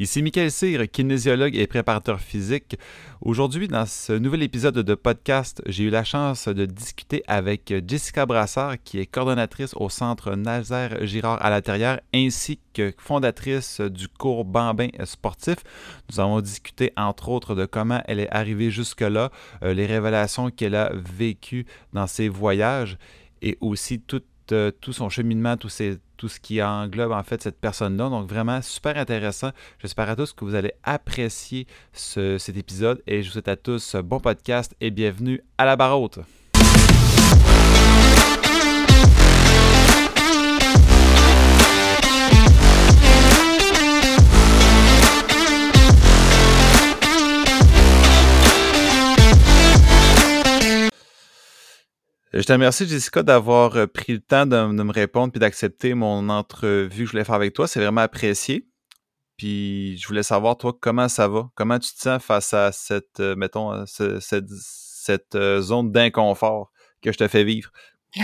Ici Michael Cyr, kinésiologue et préparateur physique. Aujourd'hui, dans ce nouvel épisode de podcast, j'ai eu la chance de discuter avec Jessica Brassard, qui est coordonnatrice au Centre Nazaire Girard à l'intérieur, ainsi que fondatrice du cours Bambin sportif. Nous avons discuté entre autres de comment elle est arrivée jusque-là, euh, les révélations qu'elle a vécues dans ses voyages et aussi tout, euh, tout son cheminement, tous ses tout ce qui englobe en fait cette personne-là. Donc vraiment super intéressant. J'espère à tous que vous allez apprécier cet épisode et je vous souhaite à tous bon podcast et bienvenue à la barre haute. Je te remercie, Jessica, d'avoir euh, pris le temps de, me répondre puis d'accepter mon entrevue que je voulais faire avec toi. C'est vraiment apprécié. Puis je voulais savoir, toi, comment ça va? Comment tu te sens face à cette, euh, mettons, euh, cette, zone d'inconfort que je te fais vivre?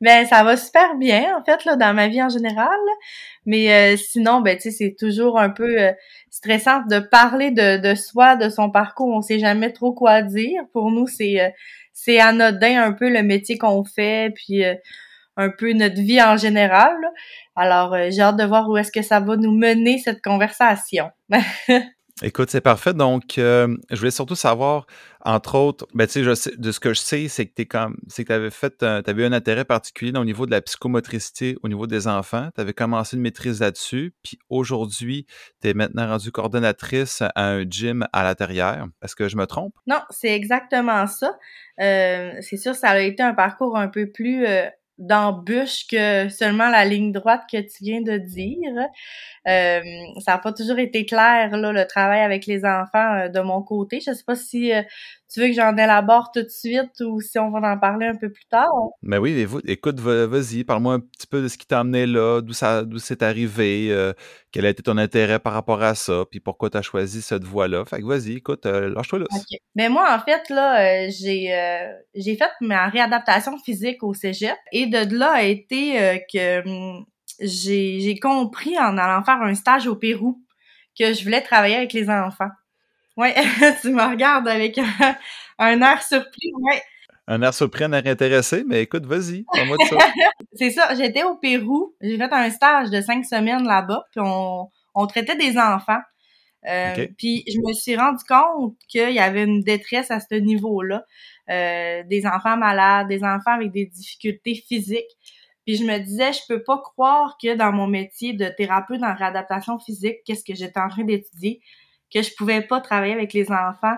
ben ça va super bien en fait là dans ma vie en général mais sinon ben tu sais c'est toujours un peu stressant de parler de, de soi de son parcours on sait jamais trop quoi dire pour nous c'est c'est anodin un peu le métier qu'on fait, puis euh, un peu notre vie en général. Alors, euh, j'ai hâte de voir où est-ce que ça va nous mener cette conversation. Écoute, c'est parfait. Donc, euh, je voulais surtout savoir, entre autres, ben, tu sais, de ce que je sais, c'est que tu comme, c'est que avais fait, avais un intérêt particulier au niveau de la psychomotricité au niveau des enfants. Tu avais commencé une maîtrise là-dessus. Puis aujourd'hui, tu es maintenant rendue coordonnatrice à un gym à l'intérieur. Est-ce que je me trompe? Non, c'est exactement ça. Euh, c'est sûr, ça a été un parcours un peu plus euh, d'embûche que seulement la ligne droite que tu viens de dire. Euh, ça n'a pas toujours été clair, là, le travail avec les enfants euh, de mon côté. Je sais pas si euh, tu veux que j'en élabore tout de suite ou si on va en parler un peu plus tard? Mais ben oui, écoute, vas-y, parle-moi un petit peu de ce qui t'a amené là, d'où ça, d'où c'est arrivé, quel a été ton intérêt par rapport à ça, puis pourquoi tu as choisi cette voie-là. Fait que vas-y, écoute, lâche-toi là. Mais ben, moi, en fait, là, j'ai, j'ai fait ma réadaptation physique au cégep et de là a été que hum, j'ai compris en allant faire un stage au Pérou que je voulais travailler avec les enfants. Ouais, tu me regardes avec un, air surpris, ouais. Un air surpris, un air intéressé, mais écoute, vas-y, parle-moi de ça. c'est ça, j'étais au Pérou, j'ai fait un stage de cinq semaines là-bas, puis on, on traitait des enfants. Euh, Puis je me suis rendu compte qu'il y avait une détresse à ce niveau-là, euh, des enfants malades, des enfants avec des difficultés physiques. Puis je me disais, je peux pas croire que dans mon métier de thérapeute en réadaptation physique, qu'est-ce que j'étais en train d'étudier, que je pouvais pas travailler avec les enfants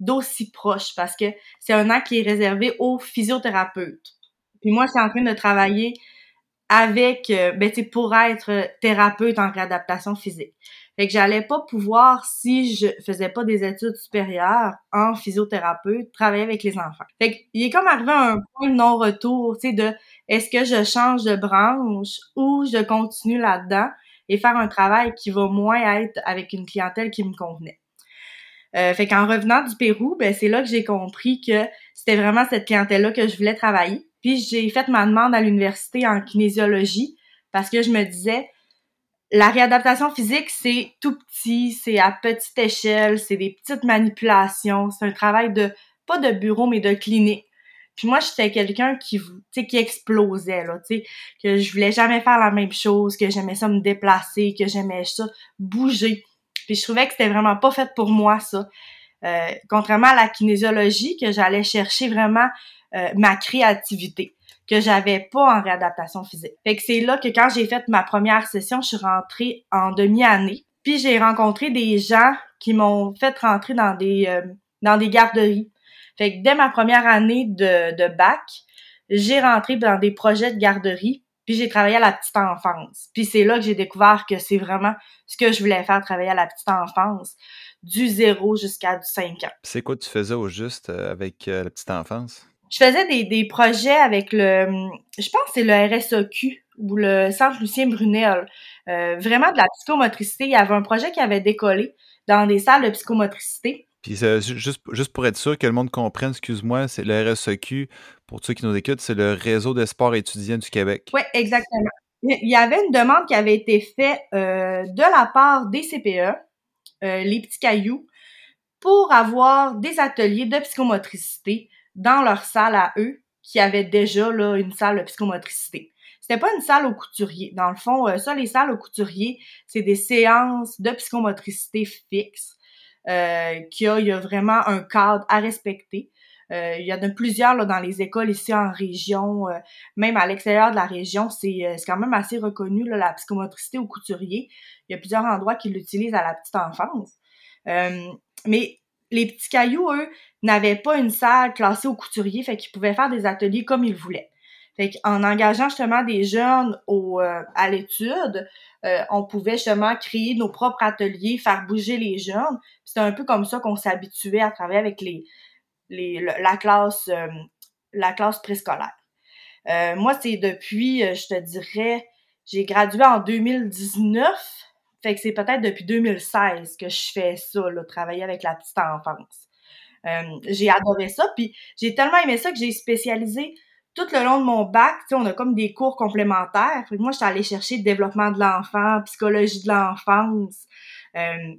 d'aussi proche parce que c'est un acte qui est réservé aux physiothérapeutes. Puis moi, je suis en train de travailler avec, euh, ben, pour être thérapeute en réadaptation physique. Fait que j'allais pas pouvoir, si je faisais pas des études supérieures en physiothérapeute, travailler avec les enfants. Fait qu'il est comme arrivé à un point de non-retour, tu sais, de est-ce que je change de branche ou je continue là-dedans? Et faire un travail qui va moins être avec une clientèle qui me convenait. Euh, fait qu'en revenant du Pérou, ben c'est là que j'ai compris que c'était vraiment cette clientèle-là que je voulais travailler. Puis j'ai fait ma demande à l'université en kinésiologie parce que je me disais, la réadaptation physique, c'est tout petit, c'est à petite échelle, c'est des petites manipulations, c'est un travail de, pas de bureau, mais de clinique. Puis moi, j'étais quelqu'un qui, qui explosait, là, tu sais, que je voulais jamais faire la même chose, que j'aimais ça me déplacer, que j'aimais ça bouger. Puis je trouvais que c'était vraiment pas fait pour moi, ça. Euh, contrairement à la kinésiologie, que j'allais chercher vraiment euh, ma créativité que j'avais pas en réadaptation physique. Fait que c'est là que quand j'ai fait ma première session, je suis rentrée en demi-année. Puis j'ai rencontré des gens qui m'ont fait rentrer dans des euh, dans des garderies. Fait que dès ma première année de, de bac, j'ai rentré dans des projets de garderie, puis j'ai travaillé à la petite enfance. Puis c'est là que j'ai découvert que c'est vraiment ce que je voulais faire, travailler à la petite enfance, du zéro jusqu'à du 5 ans. C'est quoi tu faisais au juste euh, avec euh, la petite enfance? je faisais des, des projets avec le, je pense que c'est le RSOQ ou le Centre Lucien Brunel. Euh, vraiment de la psychomotricité. Il y avait un projet qui avait décollé dans des salles de psychomotricité. Puis juste, juste pour être sûr que le monde comprenne, excuse-moi, c'est le RSEQ, pour ceux qui nous écoutent, c'est le Réseau des sports étudiants du Québec. Oui, exactement. il y avait une demande qui avait été faite euh, de la part des CPE, euh, les petits cailloux, pour avoir des ateliers de psychomotricité dans leur salle à eux, qui avait déjà là, une salle de psychomotricité. C'était pas une salle au couturier. Dans le fond, euh, ça, les salles au couturier, c'est des séances de psychomotricité fixes. Euh, qu'il y, y a vraiment un cadre à respecter. Euh, il y en a plusieurs là, dans les écoles ici en région, euh, même à l'extérieur de la région, c'est euh, quand même assez reconnu, là, la psychomotricité au couturier. Il y a plusieurs endroits qui l'utilisent à la petite enfance. mais les petits cailloux, eux, n'avaient pas une salle classée au couturier, fait qu'ils pouvaient faire des ateliers comme ils voulaient. Fait qu'en engageant justement des jeunes au, à l'étude, on pouvait justement créer nos propres ateliers, faire bouger les jeunes. C'est un peu comme ça qu'on s'habituait à travailler avec les, la classe, euh, la classe préscolaire. Euh, moi, c'est depuis, euh, je te dirais, j'ai gradué en 2019, fait que c'est peut-être depuis 2016 que je fais ça, là, travailler avec la petite enfance. j'ai adoré ça, puis j'ai tellement aimé ça que j'ai spécialisé tout le long de mon bac, on a comme des cours complémentaires. Fait que moi, j'étais allée chercher développement de l'enfant, psychologie de l'enfance. Euh,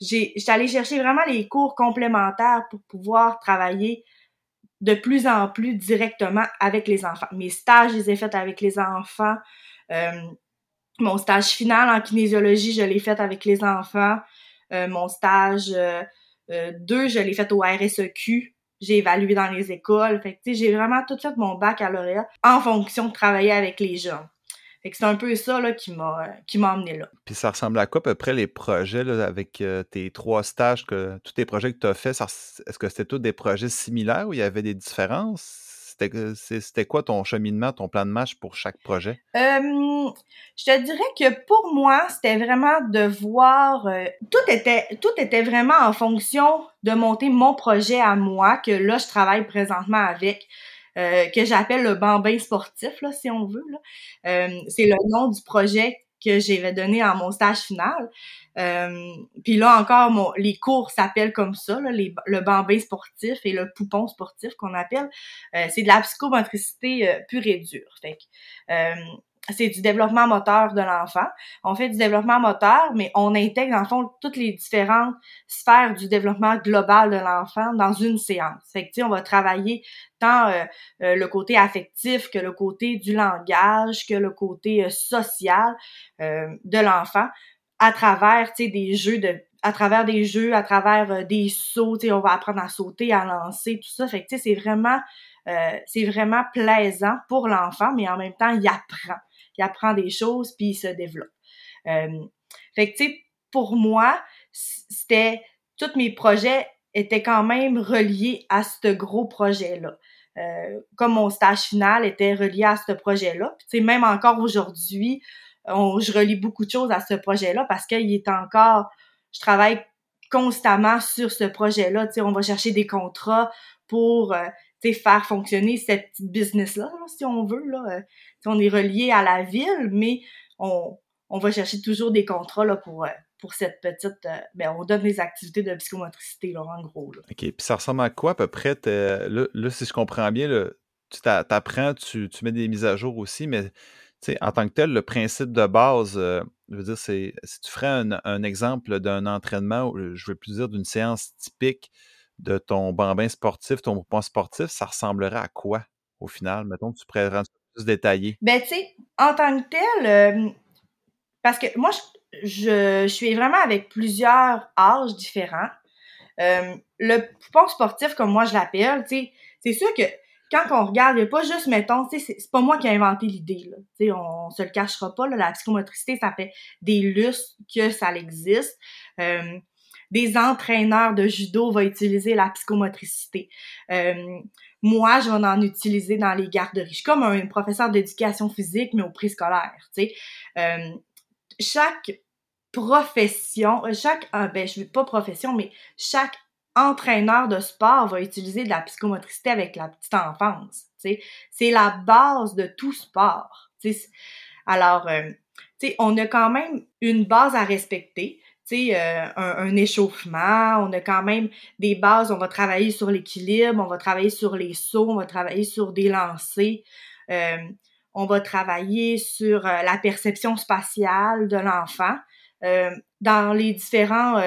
j'étais allée chercher vraiment les cours complémentaires pour pouvoir travailler de plus en plus directement avec les enfants. Mes stages, je les ai faits avec les enfants. Euh, mon stage final en kinésiologie, je l'ai fait avec les enfants. Euh, mon stage 2, euh, je l'ai fait au RSEQ. J'ai évalué dans les écoles. J'ai vraiment tout fait mon baccalauréat en fonction de travailler avec les que c'est un peu ça qui m'a qui m'a emmené là. Puis ça ressemble à quoi à peu près les projets avec euh, tes trois stages, que tous tes projets que tu as faits, est-ce que c'était tous des projets similaires ou il y avait des différences? C'était quoi ton cheminement, ton plan de match pour chaque projet? je te dirais que pour moi, c'était vraiment de voir tout était vraiment en fonction de monter mon projet à moi que là je travaille présentement avec. Que j'appelle le bambin sportif, là, si on veut. C'est le nom du projet que j'avais donné à mon stage final. Euh, puis là encore, mon, les cours s'appellent comme ça, là, le bambin sportif et le poupon sportif qu'on appelle. c'est de la psychomotricité pure et dure. Fait que, c'est du développement moteur de l'enfant. On fait du développement moteur, mais on intègre, en fond, toutes les différentes sphères du développement global de l'enfant dans une séance. Fait que, on va travailler tant euh, euh, le côté affectif que le côté du langage, que le côté euh, social de l'enfant à travers, des jeux de à travers des jeux, à travers des sauts, on va apprendre à sauter, à lancer, tout ça. Fait que, c'est vraiment c'est vraiment plaisant pour l'enfant, mais en même temps, il apprend il apprend des choses, puis il se développe. Euh, fait que, tu sais, pour moi, c'était... Tous mes projets étaient quand même reliés à ce gros projet-là. Euh, comme mon stage final était relié à ce projet-là. Tu sais, même encore aujourd'hui, je relis beaucoup de choses à ce projet-là parce qu'il est encore... Je travaille constamment sur ce projet-là. Tu sais, on va chercher des contrats pour euh, faire fonctionner cette business-là, si on veut. Là. Euh, on est relié à la ville, mais on, on va chercher toujours des contrats là, pour, euh, pour cette petite... Euh, ben, on donne des activités de psychomotricité, là, en gros. Là. OK. Puis ça ressemble à quoi, à peu près? Là, là, si je comprends bien, tu t'apprends, tu, tu mets des mises à jour aussi, mais en tant que tel, le principe de base, je veux dire, c'est si tu ferais un, un exemple d'un entraînement, je veux plus dire d'une séance typique, de ton bambin sportif, ton mouvement sportif, ça ressemblerait à quoi au final? Mettons que tu pourrais rendre ça plus détaillé. Ben, tu sais, en tant que tel, parce que moi, je, suis vraiment avec plusieurs âges différents. le poupon sportif, comme moi je l'appelle, tu c'est sûr que quand on regarde, il n'y a pas juste, mettons, tu sais, c'est pas moi qui ai inventé l'idée. Tu sais, on, se le cachera pas, la psychomotricité, ça fait des lustres que ça existe des entraîneurs de judo vont utiliser la psychomotricité. Euh, moi, je vais en utiliser dans les garderies. Je suis comme un professeur d'éducation physique, mais au préscolaire, tu sais. Euh, chaque profession, euh, chaque, ben, je veux pas profession, mais chaque entraîneur de sport va utiliser de la psychomotricité avec la petite enfance. C'est la base de tout sport, tu sais. Alors, sais, on a quand même une base à respecter. Euh, un, échauffement, on a quand même des bases, on va travailler sur l'équilibre, on va travailler sur les sauts, on va travailler sur des lancers. Euh, on va travailler sur euh, la perception spatiale de l'enfant dans les différents,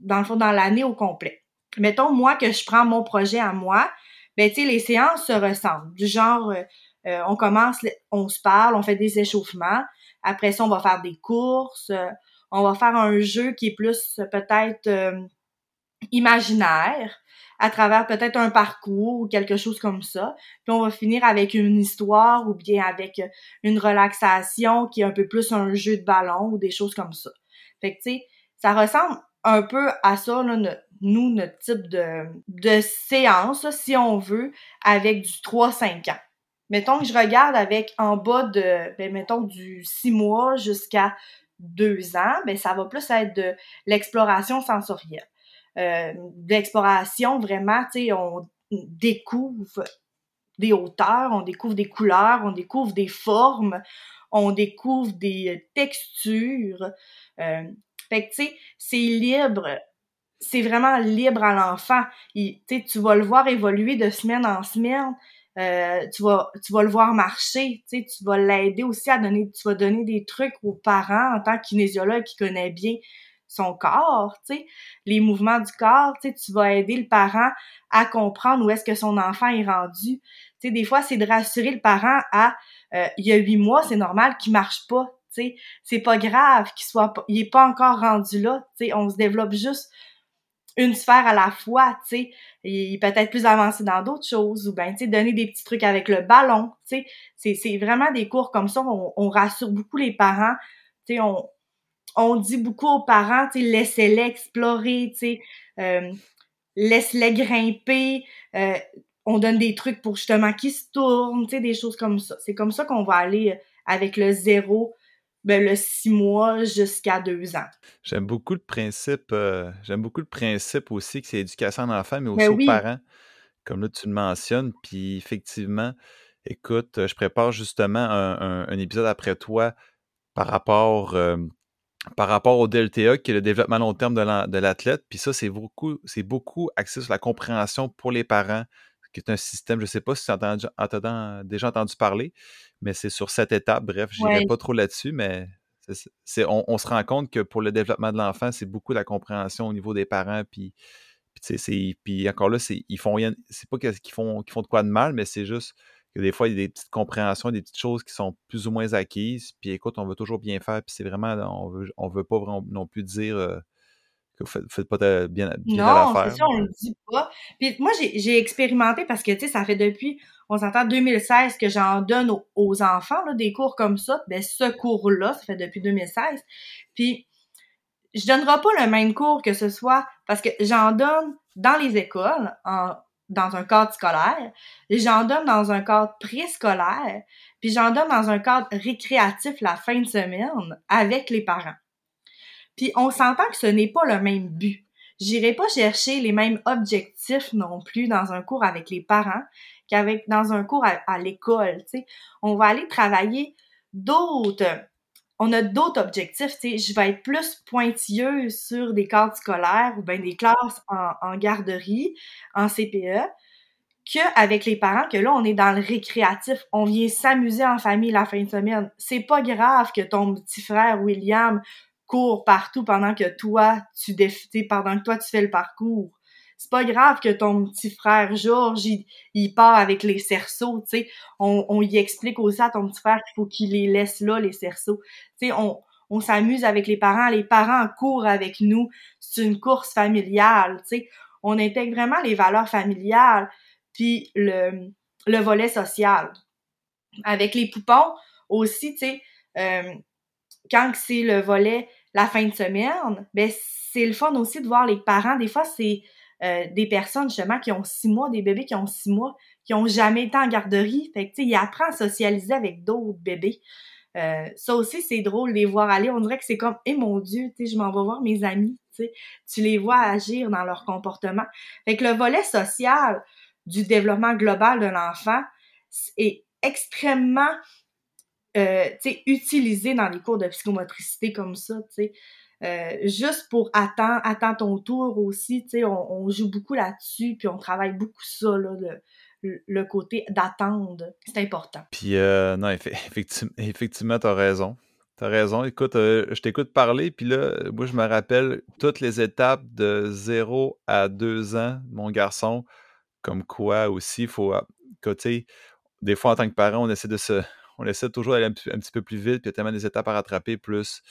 dans le fond, dans l'année au complet. Mettons, moi, que je prends mon projet à moi, ben, tu sais, les séances se ressemblent. Du genre, on commence, on se parle, on fait des échauffements. Après ça, on va faire des courses. On va faire un jeu qui est plus peut-être imaginaire à travers peut-être un parcours ou quelque chose comme ça. Puis on va finir avec une histoire ou bien avec une relaxation qui est un peu plus un jeu de ballon ou des choses comme ça. Fait que tu sais, ça ressemble un peu à ça, là, nous, notre type de, de séance, si on veut, avec du 3-5 ans. Mettons que je regarde avec en bas de, ben, mettons, du 6 mois jusqu'à 2 ans, ben, ça va plus être de l'exploration sensorielle euh, vraiment, tu sais, on découvre des hauteurs, on découvre des couleurs, on découvre des formes, on découvre des textures. Euh, fait que, tu sais, c'est libre. C'est vraiment libre à l'enfant. Tu vas le voir évoluer de semaine en semaine. Euh, tu vas tu vas le voir marcher, tu tu vas l'aider aussi à donner tu vas donner des trucs aux parents en tant que kinésiologue qui connaît bien son corps, tu les mouvements du corps, tu sais, vas aider le parent à comprendre où est-ce que son enfant est rendu. Tu des fois, c'est de rassurer le parent à, euh, il y a huit mois, c'est normal qu'il marche pas, tu sais, c'est pas grave qu'il soit, pas, il est pas encore rendu là, tu sais, on se développe juste une sphère à la fois, tu sais, il peut-être plus avancé dans d'autres choses, ou ben, tu sais, donner des petits trucs avec le ballon, tu sais, c'est vraiment des cours comme ça, on, rassure beaucoup les parents, tu sais, on, dit beaucoup aux parents, tu sais, laissez-les explorer, tu sais, euh, laisse-les grimper. Euh, on donne des trucs pour justement qu'ils se tournent, tu sais, des choses comme ça. C'est comme ça qu'on va aller avec le zéro, ben, le six mois jusqu'à deux ans. J'aime beaucoup le principe, j'aime beaucoup le principe aussi que c'est éducation d'enfant, mais aussi ben aux parents, comme là tu le mentionnes. Puis effectivement, écoute, je prépare justement un, épisode après toi par rapport par rapport au DLTA, qui est le développement long terme de l'athlète. Puis ça, c'est beaucoup, c'est beaucoup axé sur la compréhension pour les parents, qui est un système, je ne sais pas si tu as, déjà entendu parler, mais c'est sur cette étape. Bref, je n'irai pas trop là-dessus, mais c'est, on, se rend compte que pour le développement de l'enfant, c'est beaucoup la compréhension au niveau des parents. Puis, puis, puis encore là, c'est, ils font rien, c'est pas qu'ils font, qu'ils font de quoi de mal, mais c'est juste que des fois, il y a des petites compréhensions, des petites choses qui sont plus ou moins acquises. Puis écoute, on veut toujours bien faire. Puis c'est vraiment, on veut, on veut pas vraiment non plus dire euh, que vous faites, faites pas bien, bien non, c'est ça, on le dit pas. Puis moi, j'ai expérimenté parce que, tu sais, ça fait depuis, on s'entend 2016 que j'en donne aux, enfants, là, des cours comme ça. Ben, ce cours-là, ça fait depuis 2016. Puis, je donnerai pas le même cours que ce soit parce que j'en donne dans les écoles en dans un cadre scolaire, j'en donne dans un cadre préscolaire, puis j'en donne dans un cadre récréatif la fin de semaine avec les parents. Puis on s'entend que ce n'est pas le même but. J'irai pas chercher les mêmes objectifs non plus dans un cours avec les parents qu'avec dans un cours à, l'école. On va aller travailler d'autres on a d'autres objectifs, tu sais, je vais être plus pointilleuse sur des cadres scolaires ou bien des classes en, garderie, en CPE, qu'avec les parents, que là, on est dans le récréatif, on vient s'amuser en famille la fin de semaine. C'est pas grave que ton petit frère William court partout pendant que toi, tu défites, pendant que toi, tu fais le parcours c'est pas grave que ton petit frère Georges, il, part avec les cerceaux, tu sais. On, on y explique aussi à ton petit frère qu'il faut qu'il les laisse là, les cerceaux. Tu sais, on, on s'amuse avec les parents, les parents courent avec nous. C'est une course familiale, tu sais. On intègre vraiment les valeurs familiales, puis le, le volet social. Avec les poupons aussi, tu sais, euh, quand c'est le volet la fin de semaine, ben c'est le fun aussi de voir les parents. Des fois, c'est euh, des personnes justement qui ont six mois, des bébés qui ont six mois, qui ont jamais été en garderie. Fait que tu sais, ils apprennent à socialiser avec d'autres bébés. Euh, ça aussi, c'est drôle de les voir aller. On dirait que c'est comme, eh mon Dieu, tu sais, je m'en vais voir mes amis, tu. Tu les vois agir dans leur comportement. Fait que le volet social du développement global de l'enfant est extrêmement euh, utilisé dans les cours de psychomotricité comme ça, tu. Euh, juste pour attendre, attends ton tour aussi, tu sais, on, joue beaucoup là-dessus, puis on travaille beaucoup ça, là, le côté d'attendre. C'est important. Puis, euh, non, effectivement, effectivement tu as raison. Tu as raison. Écoute, euh, je t'écoute parler, puis là, moi, je me rappelle toutes les étapes de 0 à 2 ans, mon garçon, comme quoi aussi, il faut, côté, des fois, en tant que parent, on essaie de se. On essaie toujours d'aller un, petit peu plus vite, puis il y a tellement des étapes à rattraper, plus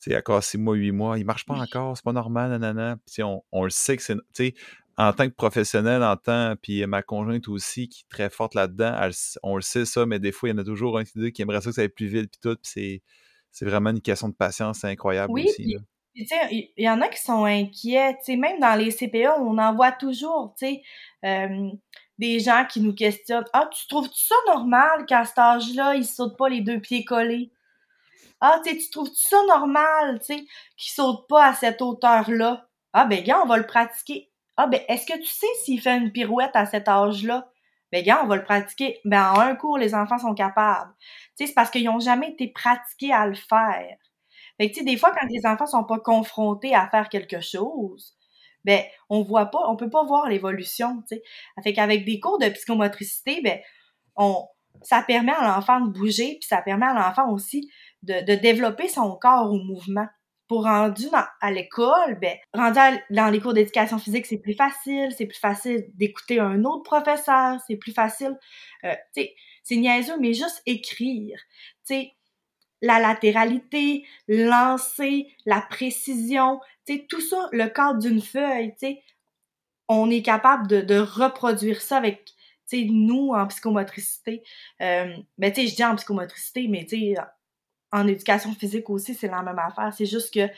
sais, encore 6 mois, 8 mois, il marche pas encore, c'est pas normal, nanana. Puis on, on le sait que c'est, tu sais, en tant que professionnel, en tant, puis ma conjointe aussi, qui est très forte là-dedans, on le sait ça, mais des fois, il y en a toujours un qui aimerait ça que ça aille plus vite, puis tout, puis c'est, vraiment une question de patience, c'est incroyable oui, aussi. Puis, tu sais, il y, en a qui sont inquiets, tu sais, même dans les CPA, on en voit toujours, tu sais, des gens qui nous questionnent « Ah, tu trouves ça normal qu'à cet âge-là, ils sautent pas les deux pieds collés? » Ah, tu tu trouves ça normal, tu sais, qu'il saute pas à cette hauteur-là? Ah, ben, gars, on va le pratiquer. Ah, ben, est-ce que tu sais s'il fait une pirouette à cet âge-là? Ben, gars, on va le pratiquer. Ben, en un cours, les enfants sont capables. Tu sais, c'est parce qu'ils n'ont jamais été pratiqués à le faire. Fait que, tu sais, des fois, quand les enfants sont pas confrontés à faire quelque chose, ben, on voit pas, on peut pas voir l'évolution, tu sais. Fait qu'avec des cours de psychomotricité, ben, on, ça permet à l'enfant de bouger, puis ça permet à l'enfant aussi de, développer son corps au mouvement. Pour rendu à l'école, ben, rendu dans les cours d'éducation physique, c'est plus facile, c'est plus facile d'écouter un autre professeur, c'est plus facile, euh, tu sais, c'est niaiseux, mais juste écrire, tu sais, la latéralité, lancer, la précision, tout ça, le cadre d'une feuille, tu sais, on est capable de, reproduire ça avec, tu sais, nous, en psychomotricité. Euh, ben, tu sais, je dis en psychomotricité, mais tu sais, en éducation physique aussi, c'est la même affaire. C'est juste que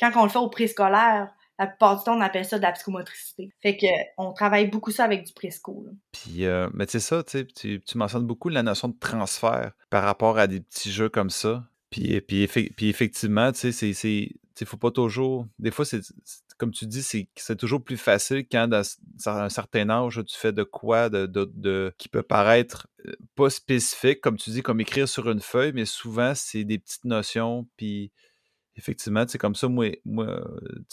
quand on le fait au préscolaire, la plupart du temps, on appelle ça de la psychomotricité. Fait que on travaille beaucoup ça avec du présco. Puis, euh, mais tu sais ça, tu, tu mentionnes beaucoup la notion de transfert par rapport à des petits jeux comme ça. Puis, puis, puis effectivement, tu sais, c'est il faut pas toujours. Des fois, c'est comme tu dis, c'est toujours plus facile quand, dans un certain âge, tu fais de quoi de, de, qui peut paraître euh, pas spécifique, comme tu dis, comme écrire sur une feuille, mais souvent, c'est des petites notions. Puis, effectivement, c'est comme ça, moi, moi,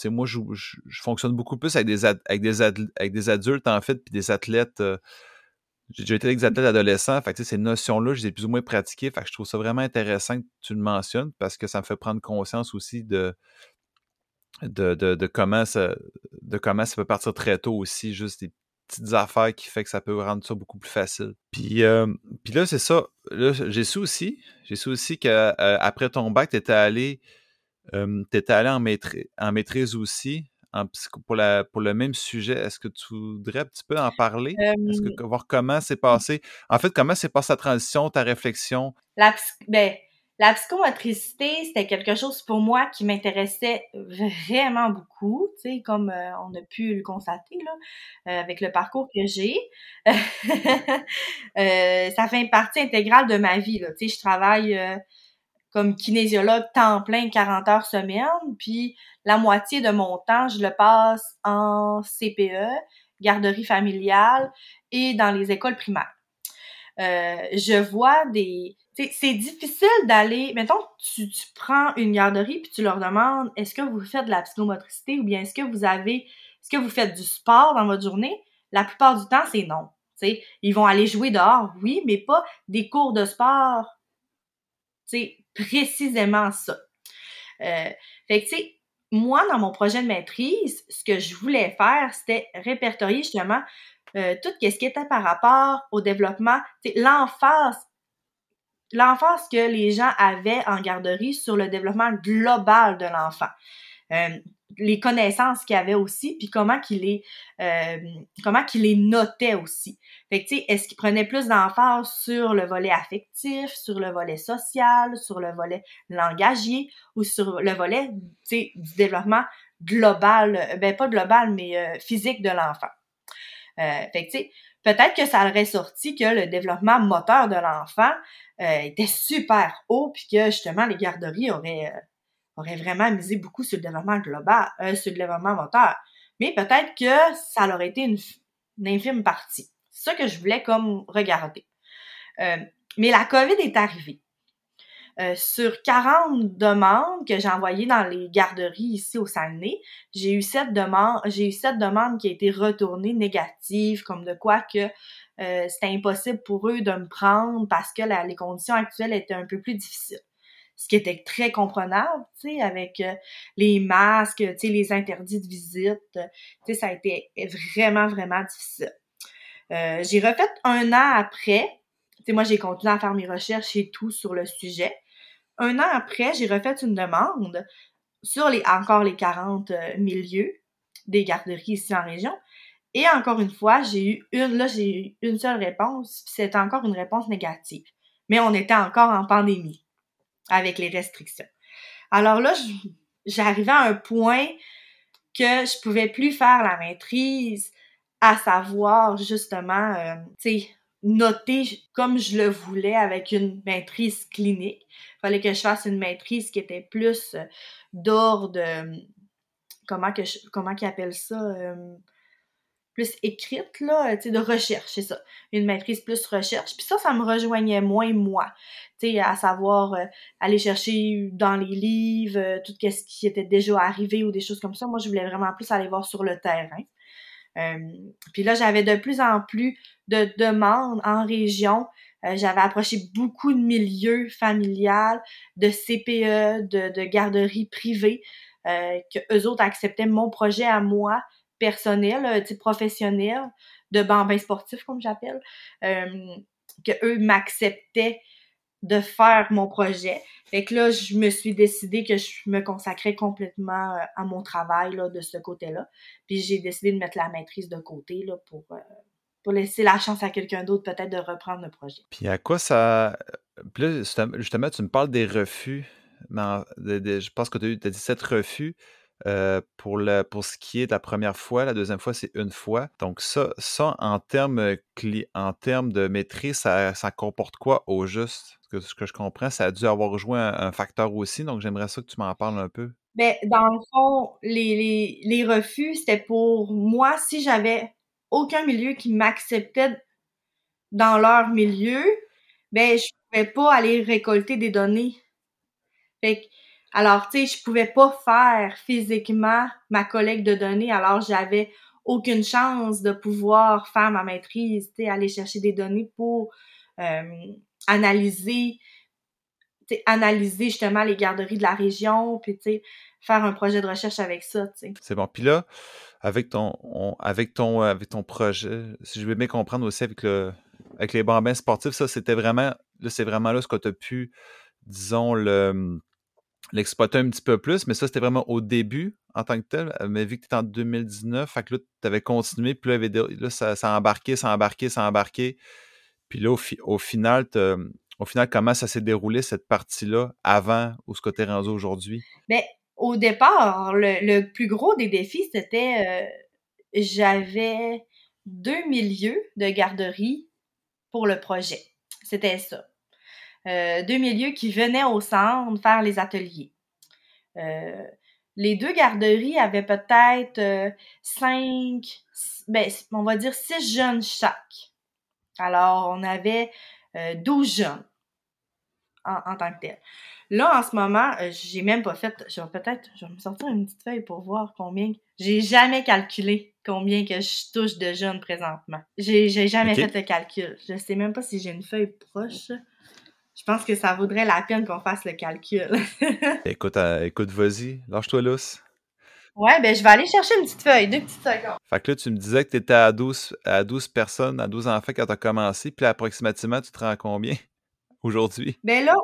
moi je, je, fonctionne beaucoup plus avec des, avec des, avec des adultes, en fait, puis des athlètes. Euh, j'ai déjà été athlètes adolescents, fait que, ces notions-là, je les ai plus ou moins pratiquées. Fait que je trouve ça vraiment intéressant que tu le mentionnes parce que ça me fait prendre conscience aussi de, de, de, comment, ça, de comment ça peut partir très tôt aussi, juste des petites affaires qui fait que ça peut rendre ça beaucoup plus facile. Puis, euh, puis là, c'est ça. J'ai su aussi, j'ai su aussi qu'après euh, ton bac, tu étais allé, euh, allé en, en maîtrise aussi pour, la, pour le même sujet. Est-ce que tu voudrais un petit peu en parler? Est-ce que voir comment c'est passé? En fait, comment s'est passée ta transition, ta réflexion? La, ben, la psychomotricité, c'était quelque chose pour moi qui m'intéressait vraiment beaucoup, tu sais, comme euh, on a pu le constater là, euh, avec le parcours que j'ai. euh, ça fait une partie intégrale de ma vie, là. Tu sais, je travaille comme kinésiologue temps plein, 40 heures semaine, puis la moitié de mon temps, je le passe en CPE, garderie familiale et dans les écoles primaires. Euh, je vois des... C'est difficile d'aller... Mettons, tu, tu prends une garderie puis tu leur demandes est-ce que vous faites de la psychomotricité ou bien est-ce que vous avez... Est-ce que vous faites du sport dans votre journée? La plupart du temps, c'est non. sais, ils vont aller jouer dehors, oui, mais pas des cours de sport. C'est précisément ça. Euh, fait que, tu sais, moi, dans mon projet de maîtrise, ce que je voulais faire, c'était répertorier justement euh, tout ce qui était par rapport au développement, l'emphase l'emphase que les gens avaient en garderie sur le développement global de l'enfant. Euh, les connaissances qu'il avait aussi, puis comment qu'il les, euh, comment qu'il les notait aussi. Fait que, tu sais, est-ce qu'il prenait plus d'emphase sur le volet affectif, sur le volet social, sur le volet langagier ou sur le volet, tu sais, du développement global, ben pas global, mais physique de l'enfant? Euh, fait que, tu sais, peut-être que ça aurait sorti que le développement moteur de l'enfant euh, était super haut, puis que justement les garderies auraient, euh, auraient vraiment misé beaucoup sur le développement global, sur le développement moteur. Mais peut-être que ça aurait été une, infime partie. C'est ça que je voulais comme regarder. mais la COVID est arrivée. Euh, sur 40 demandes que j'ai envoyées dans les garderies ici au Saguenay, j'ai eu sept demandes, j'ai eu sept demandes qui ont été retournées négatives, comme de quoi que euh, c'était impossible pour eux de me prendre parce que les conditions actuelles étaient un peu plus difficiles. Ce qui était très comprenable, tu sais, avec euh, les masques, tu sais, les interdits de visite, tu sais, ça a été vraiment, vraiment difficile. Euh, j'ai refait un an après, tu sais, moi j'ai continué à faire mes recherches et tout sur le sujet. Un an après, j'ai refait une demande sur les encore les 40 milieux des garderies ici en région. Et encore une fois, j'ai eu une, là, j'ai eu une seule réponse, c'était encore une réponse négative. Mais on était encore en pandémie, avec les restrictions. Alors là, j'arrivais à un point que je pouvais plus faire la maîtrise, à savoir justement, euh, tu sais, noter comme je le voulais avec une maîtrise clinique. Il fallait que je fasse une maîtrise qui était plus euh, d'ordre, euh, comment que je, comment qu'ils appellent ça, plus écrite, là, sais, de recherche, c'est ça. Une maîtrise plus recherche. Puis ça, ça me rejoignait moins moi. Tu sais, à savoir euh, aller chercher dans les livres euh, tout ce qui était déjà arrivé ou des choses comme ça. Moi, je voulais vraiment plus aller voir sur le terrain. Euh, puis là, j'avais de plus en plus de demandes en région. j'avais approché beaucoup de milieux familiales, de CPE, de, de garderies privées, que eux autres acceptaient mon projet à moi personnel, euh, professionnel, de bambin sportif, comme j'appelle, euh, que eux m'acceptaient de faire mon projet. Fait que là, je me suis décidé que je me consacrais complètement euh, à mon travail là, de ce côté-là. Puis j'ai décidé de mettre la maîtrise de côté là, pour, pour laisser la chance à quelqu'un d'autre peut-être de reprendre le projet. Puis à quoi ça... Puis là, justement, tu me parles des refus. Mais je pense que tu as eu as 17 refus. Euh, pour, pour ce qui est de la première fois, la deuxième fois, c'est une fois. Donc, ça, ça en termes en termes de maîtrise, ça, comporte quoi au juste? Que, ce que je comprends, ça a dû avoir joué un, facteur aussi. Donc, j'aimerais ça que tu m'en parles un peu. Ben, dans le fond, les, les refus, c'était pour moi, si j'avais aucun milieu qui m'acceptait dans leur milieu, ben, je pouvais pas aller récolter des données. Fait que, alors, tu sais, je pouvais pas faire physiquement ma collecte de données, alors j'avais aucune chance de pouvoir faire ma maîtrise, tu sais, aller chercher des données pour euh, analyser, analyser justement les garderies de la région, puis tu sais, faire un projet de recherche avec ça, tu sais. C'est bon. Puis là, avec ton, avec ton, avec ton projet, si je veux bien comprendre aussi avec le, avec les bambins sportifs, ça, c'était vraiment, là, c'est vraiment là ce que tu as pu, disons, le, l'exploiter un petit peu plus, mais ça, c'était vraiment au début en tant que tel. Euh, mais vu que tu étais en 2019, fait que là, tu avais continué, puis là, ça, ça, a embarqué, ça a embarqué, ça a embarqué. Puis là, au, final, au final, comment ça s'est déroulé, cette partie-là, avant ou ce que tu rendu aujourd'hui? Bien, au départ, le, plus gros des défis, c'était euh, j'avais deux milieux de garderie pour le projet. C'était ça. Euh, deux milieux qui venaient au centre faire les ateliers. Euh, les deux garderies avaient peut-être euh, cinq, ben, on va dire six jeunes chaque. Alors, on avait douze jeunes en, tant que tel. Là, en ce moment, j'ai même pas fait, je vais peut-être, je vais me sortir une petite feuille pour voir combien, j'ai jamais calculé combien que je touche de jeunes présentement. J'ai, jamais fait le calcul. Je sais même pas si j'ai une feuille proche je pense que ça vaudrait la peine qu'on fasse le calcul. écoute, euh, écoute, vas-y, lâche-toi lousse. Ouais, ben je vais aller chercher une petite feuille, deux petites secondes. Fait que là, tu me disais que tu étais à 12, à 12 personnes, à 12 enfants quand tu as commencé, puis approximativement, tu te rends combien aujourd'hui? Ben là,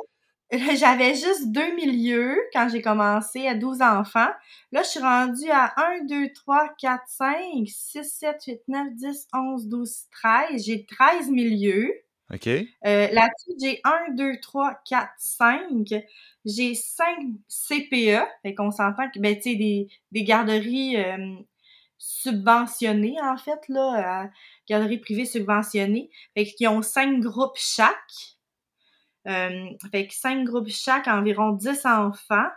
j'avais juste deux milieux quand j'ai commencé à 12 enfants. Là, je suis rendue à 1, 2, 3, 4, 5, 6, 7, 8, 9, 10, 11, 12, 13. J'ai 13 milieux. OK? Euh, là-dessus, j'ai 1, 2, 3, 4, 5. J'ai 5 CPE. Fait qu'on s'entend que, ben, tu sais, des, garderies euh, subventionnées, en fait, là, garderies privées subventionnées. Fait qu'ils ont 5 groupes chaque. Euh, fait que 5 groupes chaque, environ 10 enfants.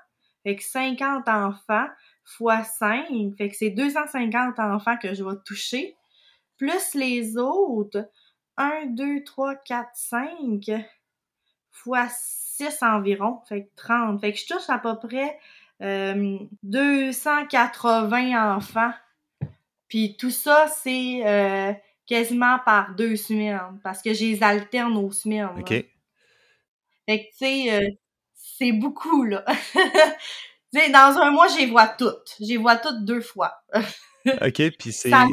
Fait que 50 enfants fois 5. Fait que c'est 250 enfants que je vais toucher. Plus les autres 1, 2, 3, 4, 5 fois 6 environ, fait que 30. Fait que je touche à peu près euh, 280 enfants. Puis tout ça, c'est euh, quasiment par deux semaines parce que je les alterne aux semaines. OK. Fait que, tu sais, euh, c'est beaucoup, là. tu sais, dans un mois, je les vois toutes. Je les vois toutes deux fois. OK, puis c'est Ça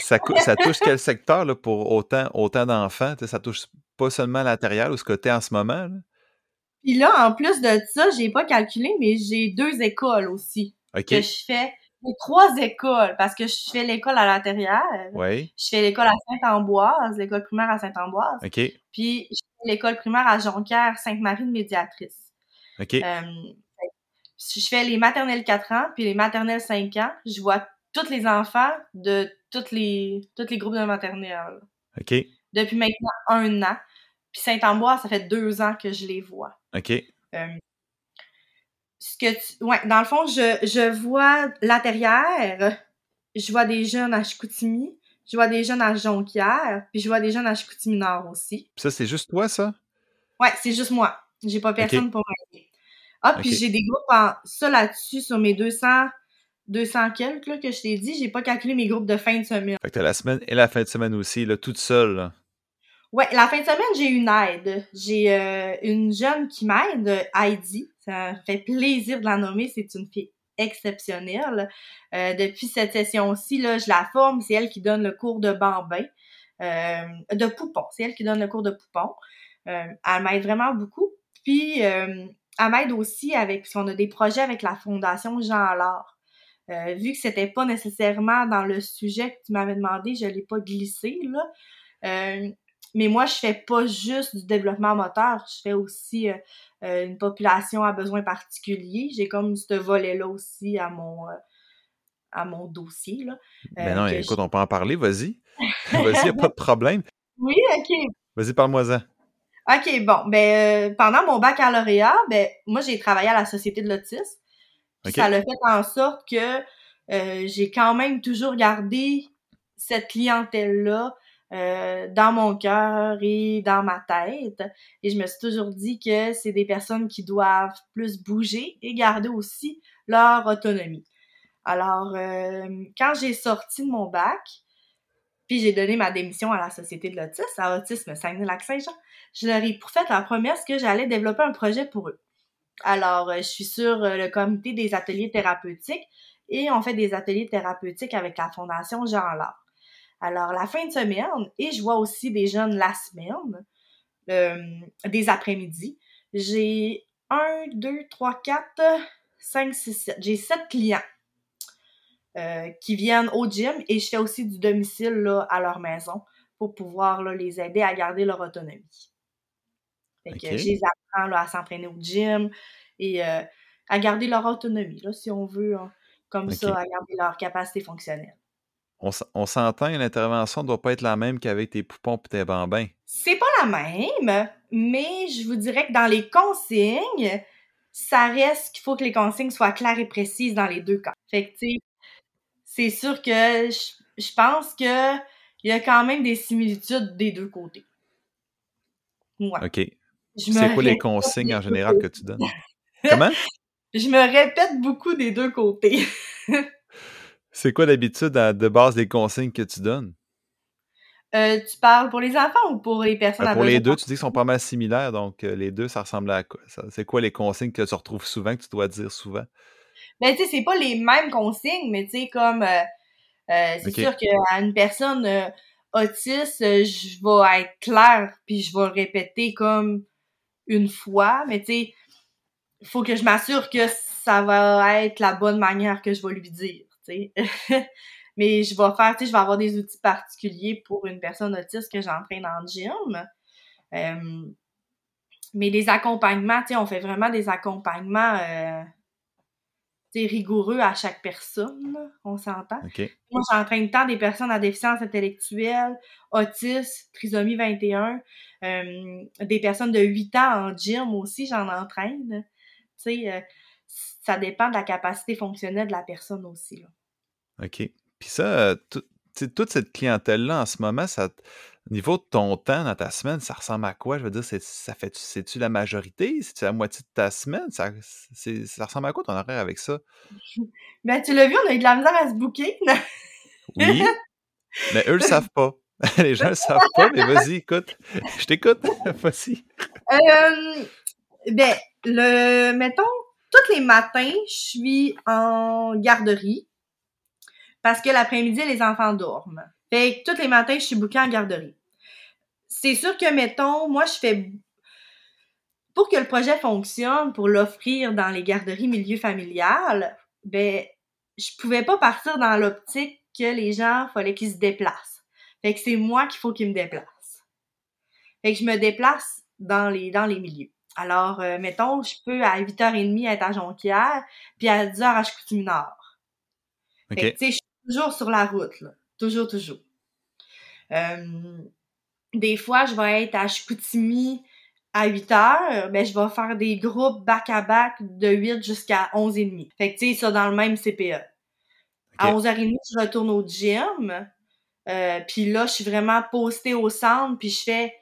ça, cou- ça touche quel secteur là, pour autant, autant d'enfants? Ça touche pas seulement l'artérielle ou ce côté en ce moment? là? Puis là, en plus de ça, j'ai pas calculé, mais j'ai deux écoles aussi que je fais. J'ai trois écoles parce que je fais l'école à l'intérieur. Oui. Je fais l'école à Sainte-Ambroise, l'école primaire à Sainte-Ambroise. OK. Puis je fais l'école primaire à Jonquière, Sainte-Marie de Médiatrice. OK. Euh, je fais les maternelles 4 ans, puis les maternelles 5 ans. Je vois tous les enfants de les, tous les groupes de maternelle. OK. Depuis maintenant un an. Puis Saint-Ambroise, ça fait deux ans que je les vois. OK. Euh, ce que tu... Ouais, dans le fond, je, je vois l'intérieur, je vois des jeunes à Chicoutimi, je vois des jeunes à Jonquière, puis je vois des jeunes à Chicoutimi-Nord aussi. Puis ça, c'est juste toi, ça? Ouais, c'est juste moi. J'ai pas personne pour m'aider. Ah, puis j'ai des groupes en... Ça, là-dessus, sur mes 200... 200 quelques, là, que je t'ai dit, j'ai pas calculé mes groupes de fin de semaine. Fait que t'as la semaine et la fin de semaine aussi, là, toute seule. là. Ouais, la fin de semaine, j'ai une aide. J'ai euh, une jeune qui m'aide, Heidi. Ça me fait plaisir de la nommer. C'est une fille exceptionnelle. Euh, depuis cette session-ci, là, je la forme. C'est elle qui donne le cours de bambin, euh, de poupon. C'est elle qui donne le cours de poupon. Elle m'aide vraiment beaucoup. Puis, elle m'aide aussi avec, parce qu'on a des projets avec la Fondation Jean Allard. Euh, vu que c'était pas nécessairement dans le sujet que tu m'avais demandé, je l'ai pas glissé, là. Euh, mais moi, je fais pas juste du développement moteur, je fais aussi euh, une population à besoins particuliers. J'ai comme ce volet-là aussi à mon à mon dossier. Là, Ben non, écoute, on peut en parler, vas-y. vas-y, y a pas de problème. Oui, ok. Vas-y, parle-moi-en. OK, bon, ben pendant mon baccalauréat, ben moi j'ai travaillé à la Société de l'autisme. Ça l'a fait en sorte que euh, j'ai quand même toujours gardé cette clientèle-là euh, dans mon cœur et dans ma tête. Et je me suis toujours dit que c'est des personnes qui doivent plus bouger et garder aussi leur autonomie. Alors, euh, quand j'ai sorti de mon bac, puis j'ai donné ma démission à la Société de l'autisme, à Autisme Saguenay-Lac-Saint-Jean, je leur ai fait la promesse que j'allais développer un projet pour eux. Alors, euh, je suis sur euh, le comité des ateliers thérapeutiques et on fait des ateliers thérapeutiques avec la Fondation Jean Lard. Alors, la fin de semaine, et je vois aussi des jeunes la semaine, euh, des après-midi, j'ai un, deux, trois, quatre, cinq, six, sept. J'ai sept clients qui viennent au gym et je fais aussi du domicile là, à leur maison pour pouvoir les aider à garder leur autonomie. Fait que je les apprends là, à s'entraîner au gym et euh, à garder leur autonomie, là, si on veut, hein, comme ça, à garder leur capacité fonctionnelle. On, on s'entend, l'intervention doit pas être la même qu'avec tes poupons et tes bambins. C'est pas la même, mais je vous dirais que dans les consignes, ça reste qu'il faut que les consignes soient claires et précises dans les deux cas. Fait que, tu sais, c'est sûr que je, je pense que il y a quand même des similitudes des deux côtés. Ouais. OK. C'est quoi les consignes en général que tu donnes? Comment? Je me répète beaucoup des deux côtés. C'est quoi d'habitude à- de base des consignes que tu donnes? Euh, tu parles pour les enfants ou pour les personnes Euh, pour les deux, tu dis qu'ils sont pas mal similaires, donc euh, les deux, ça ressemble à quoi? C'est quoi les consignes que tu retrouves souvent, que tu dois dire souvent? Ben, tu sais, c'est pas les mêmes consignes, mais tu sais, comme, euh, euh, c'est sûr qu'à une personne euh, autiste, euh, je vais être claire, puis je vais le répéter comme une fois, mais tu sais, il faut que je m'assure que ça va être la bonne manière que je vais lui dire, tu sais. mais je vais faire, tu sais, je vais avoir des outils particuliers pour une personne autiste que j'entraîne en gym. Euh, mais les accompagnements, tu sais, on fait vraiment des accompagnements euh, rigoureux à chaque personne, là, on s'entend. Moi, j'entraîne tant des personnes à déficience intellectuelle, autisme, trisomie 21, euh, des personnes de 8 ans en gym aussi, j'en entraîne. Tu sais, euh, ça dépend de la capacité fonctionnelle de la personne aussi. Là. OK. Puis ça, tout- tu sais, toute cette clientèle-là, en ce moment, ça, niveau de ton temps dans ta semaine, ça ressemble à quoi? Je veux dire, c'est, ça fait, c'est-tu la majorité? C'est-tu la moitié de ta semaine? Ça, ça ressemble à quoi ton horaire avec ça? Ben, tu l'as vu, on a eu de la misère à se booker. Oui, mais eux le savent pas. les gens ne savent pas, mais vas-y, écoute. Je t'écoute. vas-y. Euh, ben, le, mettons, tous les matins, je suis en garderie parce que l'après-midi, les enfants dorment. Fait que tous les matins, je suis bookée en garderie. C'est sûr que, mettons, moi, je fais pour que le projet fonctionne, pour l'offrir dans les garderies milieu familial, ben, je pouvais pas partir dans l'optique que les gens, fallait qu'ils se déplacent. Fait que c'est moi qu'il faut qu'ils me déplacent. Fait que je me déplace dans les, dans les milieux. Alors, euh, mettons, je peux à 8h30 être à Jonquière, puis à 10h à Chicoutimi-Nord. Fait que, tu sais, je suis toujours sur la route, là. Toujours, toujours. Euh, des fois, je vais être à Chicoutimi à 8 heures, ben, je vais faire des groupes back-à-back de 8 jusqu'à 11 et demi. Fait que, tu sais, ça dans le même CPE. À 11h30, je retourne au gym. Euh, puis là, je suis vraiment postée au centre, puis je fais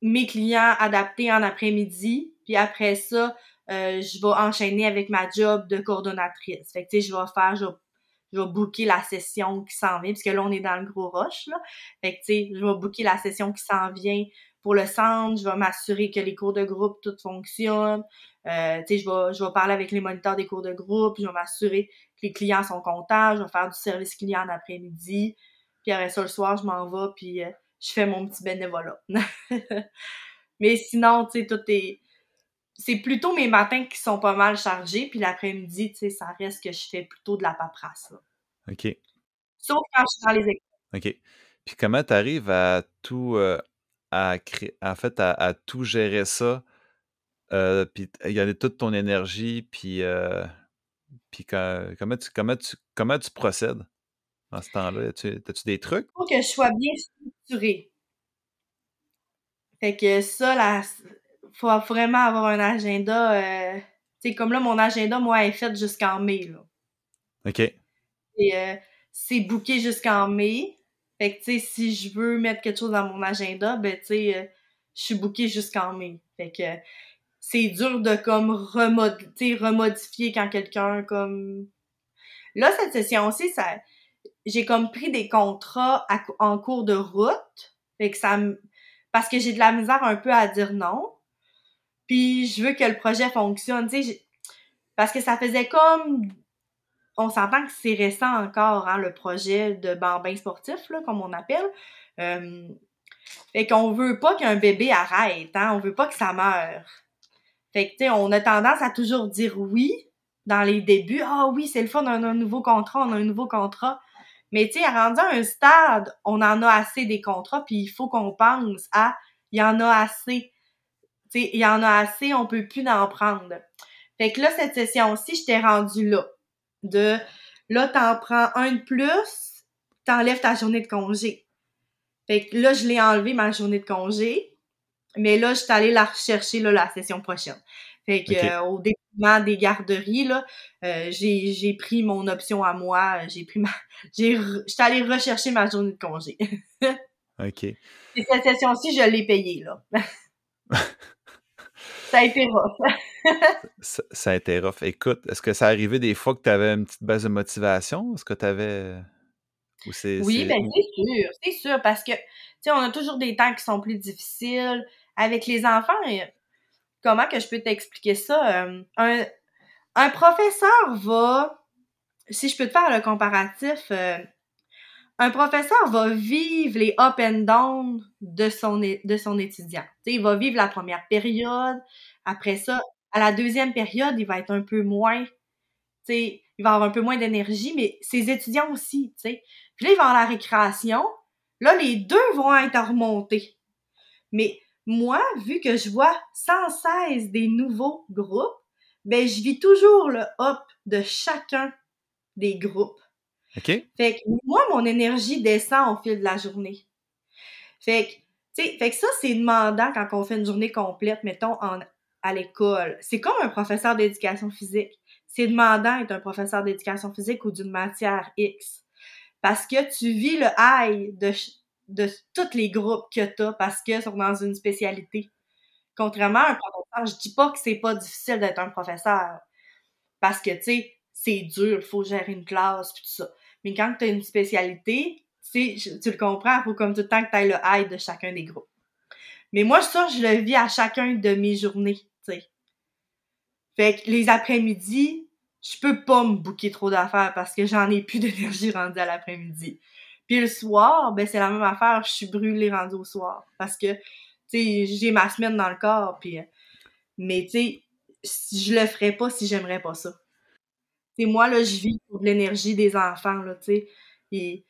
mes clients adaptés en après-midi. Puis après ça, euh, je vais enchaîner avec ma job de coordonnatrice. Fait que, tu sais, je vais faire, je vais, booker la session qui s'en vient, puisque là, on est dans le gros rush, là. Fait que, tu sais, je vais booker la session qui s'en vient pour le centre, je vais m'assurer que les cours de groupe, tout fonctionne. Euh, je vais, je vais parler avec les moniteurs des cours de groupe, je vais m'assurer que les clients sont contents, je vais faire du service client en après-midi. Puis après ça, le soir, je m'en vais, puis euh, je fais mon petit bénévolat. Mais sinon, tu sais, tout est... C'est plutôt mes matins qui sont pas mal chargés, puis l'après-midi, tu sais, ça reste que je fais plutôt de la paperasse. OK. Sauf quand je suis dans les écoles. OK. Puis comment tu arrives à tout... Euh, à créer, en fait, à, tout gérer ça, euh, puis gagner toute ton énergie, puis, euh, puis comment, tu, comment, tu, comment tu procèdes en ce temps-là? As-tu des trucs? Il faut que je sois bien structurée. Fait que ça, là, faut vraiment avoir un agenda. Euh, tu sais, comme là, mon agenda, moi, est fait jusqu'en mai, là. OK. Et euh, c'est booké jusqu'en mai. Fait que, tu sais, si je veux mettre quelque chose dans mon agenda, ben, tu sais, euh, je suis bookée jusqu'en mai. Fait que c'est dur de, comme, remod remodifier quand quelqu'un, comme... Là, cette session-ci, ça... J'ai comme pris des contrats en cours de route. Fait que ça Parce que j'ai de la misère un peu à dire non. Puis je veux que le projet fonctionne, tu sais. Parce que ça faisait comme on s'entend que c'est récent encore, hein, le projet de bambin sportif, là, comme on appelle. Euh, fait qu'on veut pas qu'un bébé arrête, hein, on veut pas que ça meure. Fait que, tu sais, on a tendance à toujours dire oui dans les débuts. Ah oui, c'est le fun, on a un nouveau contrat, on a un nouveau contrat. Mais tu sais, rendu à un stade, on en a assez des contrats, puis il faut qu'on pense à, il y en a assez. Sais, il y en a assez, on peut plus en prendre. Fait que là, cette session-ci, je t'ai rendu là de là, t'en prends un de plus, t'enlèves ta journée de congé. Fait que là, je l'ai enlevé ma journée de congé, mais là, je suis allée la rechercher là, la session prochaine. Fait que euh, au détriment des garderies, là, euh, j'ai pris mon option à moi. J'ai pris ma. J'ai je suis allée rechercher ma journée de congé. OK. Et cette session-ci, je l'ai payée, là. ça a été rough ça, a été rough. Écoute, est-ce que ça arrivait des fois que tu avais une petite base de motivation? Est-ce que tu avais. oui, bien, c'est sûr. C'est sûr, parce que, tu sais, on a toujours des temps qui sont plus difficiles. Avec les enfants, comment que je peux t'expliquer ça? Euh, un, un, professeur va. Si je peux te faire le comparatif, euh, un professeur va vivre les up and down de son, étudiant. sais, il va vivre la première période. Après ça, à la deuxième période, il va être un peu moins, tu sais, il va avoir un peu moins d'énergie, mais ses étudiants aussi, tu sais. Puis là, il va avoir la récréation. Là, les deux vont être remontés. Mais moi, vu que je vois sans cesse des nouveaux groupes, ben, je vis toujours le hop de chacun des groupes. Fait que moi, mon énergie descend au fil de la journée. Fait que, tu sais, fait que ça, c'est demandant quand on fait une journée complète, mettons, en à l'école. C'est comme un professeur d'éducation physique. C'est demandant d'être un professeur d'éducation physique ou d'une matière X. Parce que tu vis le high de, de tous les groupes que tu as parce qu'ils sont dans une spécialité. Contrairement à un professeur, je dis pas que c'est pas difficile d'être un professeur. Parce que, tu sais, c'est dur, il faut gérer une classe, tout ça. Mais quand tu as une spécialité, tu le comprends, il faut comme tout le temps que tu ailles le high de chacun des groupes. Mais moi, ça, je le vis à chacun de mes journées. Fait que les après-midi, je peux pas me bouquer trop d'affaires parce que j'en ai plus d'énergie rendue à l'après-midi. Puis le soir, ben c'est la même affaire, je suis brûlée rendue au soir parce que j'ai ma semaine dans le corps puis mais tu sais, je le ferais pas si j'aimerais pas ça. Tu moi là, je vis pour l'énergie des enfants là, tu sais. Et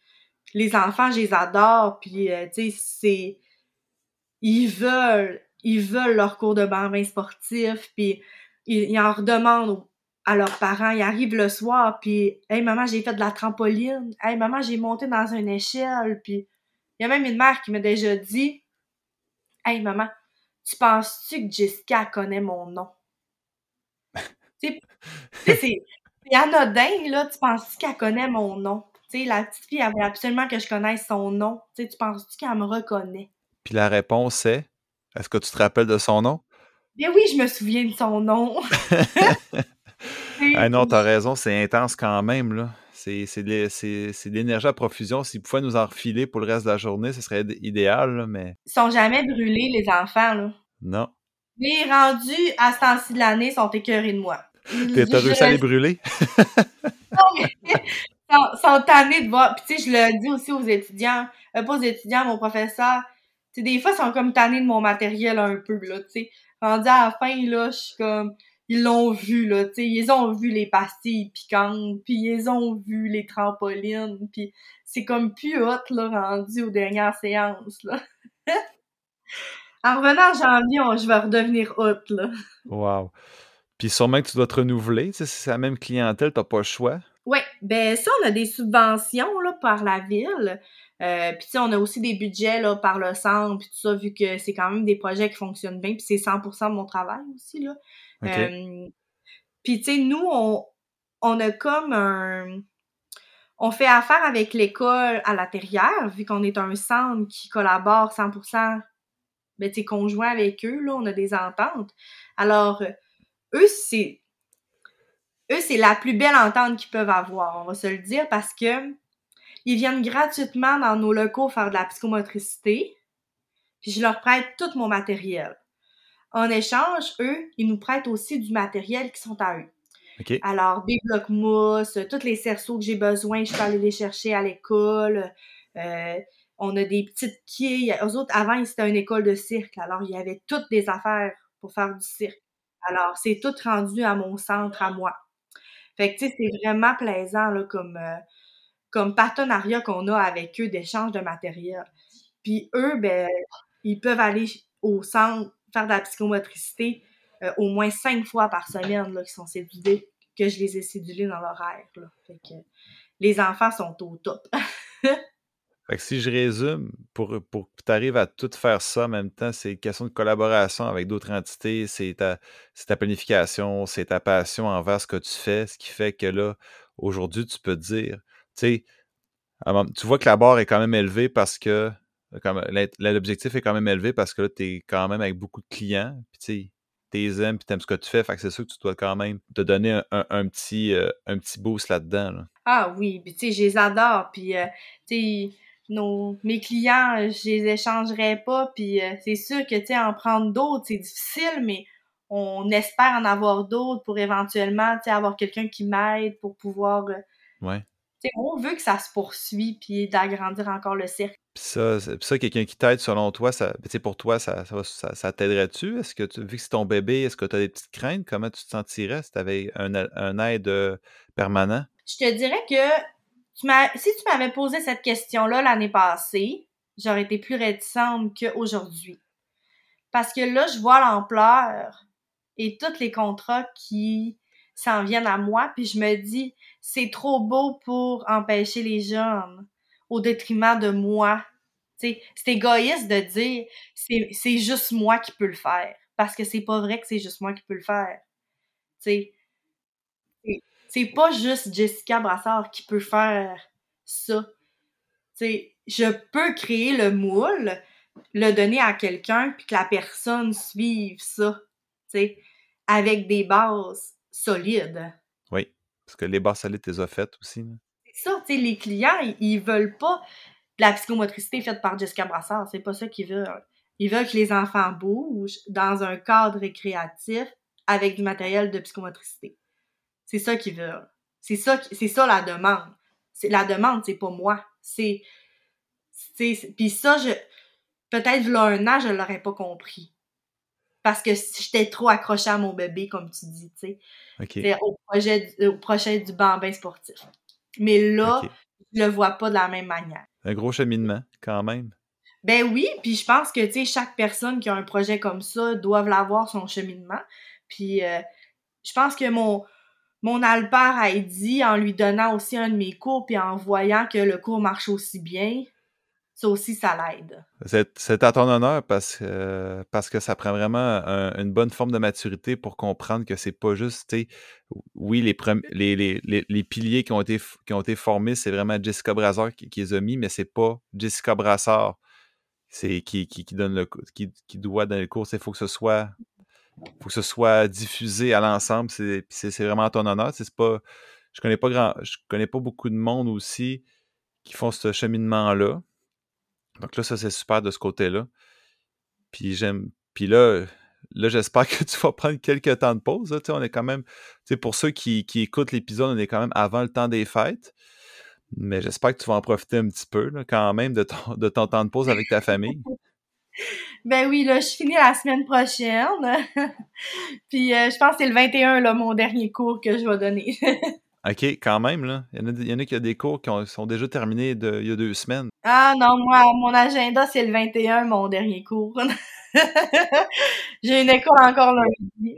les enfants, je les adore puis euh, tu sais, c'est ils veulent ils veulent leur cours de bambin sportif puis ils, ils en redemandent à leurs parents. Ils arrivent le soir, puis Hey maman, j'ai fait de la trampoline. Hey maman, j'ai monté dans une échelle. Puis il y a même une mère qui m'a déjà dit Hey maman, tu penses-tu que Jessica connaît mon nom? tu sais, c'est anodin, là. Tu penses-tu qu'elle connaît mon nom? Tu sais, la petite fille, elle veut absolument que je connaisse son nom. Tu sais, tu penses-tu qu'elle me reconnaît? Puis la réponse est Est-ce que tu te rappelles de son nom? Bien oui, je me souviens de son nom. ah non, t'as raison, c'est intense quand même, là. C'est de l'énergie à profusion. S'ils pouvaient nous en refiler pour le reste de la journée, ce serait idéal, mais... Ils sont jamais brûlés, les enfants, là. Non. Les rendus à ce temps-ci de l'année sont écœurés de moi. T'as réussi à les brûler? non, mais sont, sont tannés de voir. Puis tu sais, je le dis aussi aux étudiants, euh, pas aux étudiants, mon professeur. Tu sais, des fois, ils sont comme tannés de mon matériel un peu, là, tu sais. Rendu à la fin, là, je suis comme ils l'ont vu, là, tu sais, ils ont vu les pastilles piquantes, puis ils ont vu les trampolines, puis c'est comme plus hot, là, rendu aux dernières séances, là. en revenant en janvier, je vais redevenir hot, là. Wow. Puis sûrement que tu dois te renouveler, tu sais, c'est la même clientèle, t'as pas le choix. Oui, ben ça, on a des subventions, là, par la ville. Euh, puis tu sais, on a aussi des budgets, là, par le centre, puis tout ça, vu que c'est quand même des projets qui fonctionnent bien, puis c'est 100% de mon travail aussi, là. Euh, puis, tu sais, nous, on, on a comme un... On fait affaire avec l'école à l'intérieur, vu qu'on est un centre qui collabore 100% ben, tu conjoint avec eux, là, on a des ententes. Alors, eux, c'est... Eux, c'est la plus belle entente qu'ils peuvent avoir, on va se le dire, parce que ils viennent gratuitement dans nos locaux faire de la psychomotricité, puis je leur prête tout mon matériel. En échange, eux, ils nous prêtent aussi du matériel qui sont à eux. Alors, des blocs mousse, tous les cerceaux que j'ai besoin, je peux aller les chercher à l'école. Euh, on a des petites quilles. Eux autres, avant, c'était une école de cirque. Alors, il y avait toutes des affaires pour faire du cirque. Alors, c'est tout rendu à mon centre, à moi. Fait que, tu sais, c'est vraiment plaisant, là, comme, euh, partenariat qu'on a avec eux d'échange de matériel. Puis eux, ben, ils peuvent aller au centre faire de la psychomotricité euh, au moins cinq fois par semaine, là, qui sont cédulés, que je les ai cédulés dans l'horaire. Fait que les enfants sont au top. fait que si je résume, pour, pour que tu arrives à tout faire ça en même temps, c'est une question de collaboration avec d'autres entités, c'est ta, ta planification, c'est ta passion envers ce que tu fais, ce qui fait que là, aujourd'hui, tu peux te dire, tu sais, tu vois que la barre est quand même élevée parce que L'objectif est quand même élevé parce que là, tu es quand même avec beaucoup de clients. Puis tu sais, t'es aimes, puis t'aimes ce que tu fais. Fait que c'est sûr que tu dois quand même te donner un, petit, euh, un petit boost là-dedans. Ah oui, puis tu sais, je les adore. Puis, euh, tu sais, nos, mes clients, je les échangerais pas. Puis euh, c'est sûr que, tu sais, en prendre d'autres, c'est difficile, mais on espère en avoir d'autres pour éventuellement, tu sais, avoir quelqu'un qui m'aide pour pouvoir... ouais on veut que ça se poursuive puis d'agrandir encore le cercle. Puis ça, ça quelqu'un qui t'aide, selon toi, ça, pour toi, ça, ça, ça, t'aiderait-tu? Est-ce que tu, vu que c'est ton bébé, est-ce que tu as des petites craintes? Comment tu te sentirais si tu avais un, un, aide euh, permanent? Je te dirais que si tu m'avais posé cette question-là l'année passée, j'aurais été plus réticente qu'aujourd'hui. Parce que là, je vois l'ampleur et tous les contrats qui s'en viennent à moi, puis je me dis, c'est trop beau pour empêcher les jeunes au détriment de moi. C'est égoïste de dire c'est juste moi qui peux le faire. Parce que c'est pas vrai que c'est juste moi qui peux le faire. C'est pas juste Jessica Brassard qui peut faire ça. je peux créer le moule, le donner à quelqu'un, puis que la personne suive ça, avec des bases solides. Oui, parce que les bases solides, tu les as faites aussi. C'est ça, les clients, ils, veulent pas la psychomotricité faite par Jessica Brassard. C'est pas ça qu'il veut. Il veut que les enfants bougent dans un cadre récréatif avec du matériel de psychomotricité. C'est ça qu'il veut. C'est ça, c'est ça la demande. C'est la demande, c'est pas moi. C'est, c'est, puis ça, je, peut-être là un an, je l'aurais pas compris. Parce que j'étais trop accrochée à mon bébé, comme tu dis, tu sais. Au projet, au projet du bambin sportif. Mais là, je le vois pas de la même manière. Un gros cheminement, quand même. Ben oui, puis je pense que, tu sais, chaque personne qui a un projet comme ça doit l'avoir son cheminement. Puis euh, je pense que mon, mon Alpère a dit, en lui donnant aussi un de mes cours, puis en voyant que le cours marche aussi bien, ça aussi, ça l'aide. C'est à ton honneur parce, que ça prend vraiment une bonne forme de maturité pour comprendre que c'est pas juste, oui, les, les, les, piliers qui ont été, formés, c'est vraiment Jessica Brassard qui, les a mis, mais c'est pas Jessica Brassard qui, qui doit donner le cours. Il faut que ce soit faut que ce soit diffusé à l'ensemble. C'est vraiment à ton honneur. C'est pas. Je connais pas grand. Je connais pas beaucoup de monde aussi qui font ce cheminement-là. Donc là, ça, c'est super de ce côté-là. Puis j'aime. Puis là, j'espère que tu vas prendre quelques temps de pause. On est quand même. Pour ceux qui, qui écoutent l'épisode, on est quand même avant le temps des fêtes. Mais j'espère que tu vas en profiter un petit peu quand même de ton temps de pause avec ta famille. Ben oui, là, je finis la semaine prochaine. Puis euh, je pense que c'est le 21, là, mon dernier cours que je vais donner. OK, quand même, là. Il y en a, qui ont des cours qui sont déjà terminés il y a deux semaines. Ah non, moi, mon agenda, c'est le 21, mon dernier cours. J'ai une école encore lundi.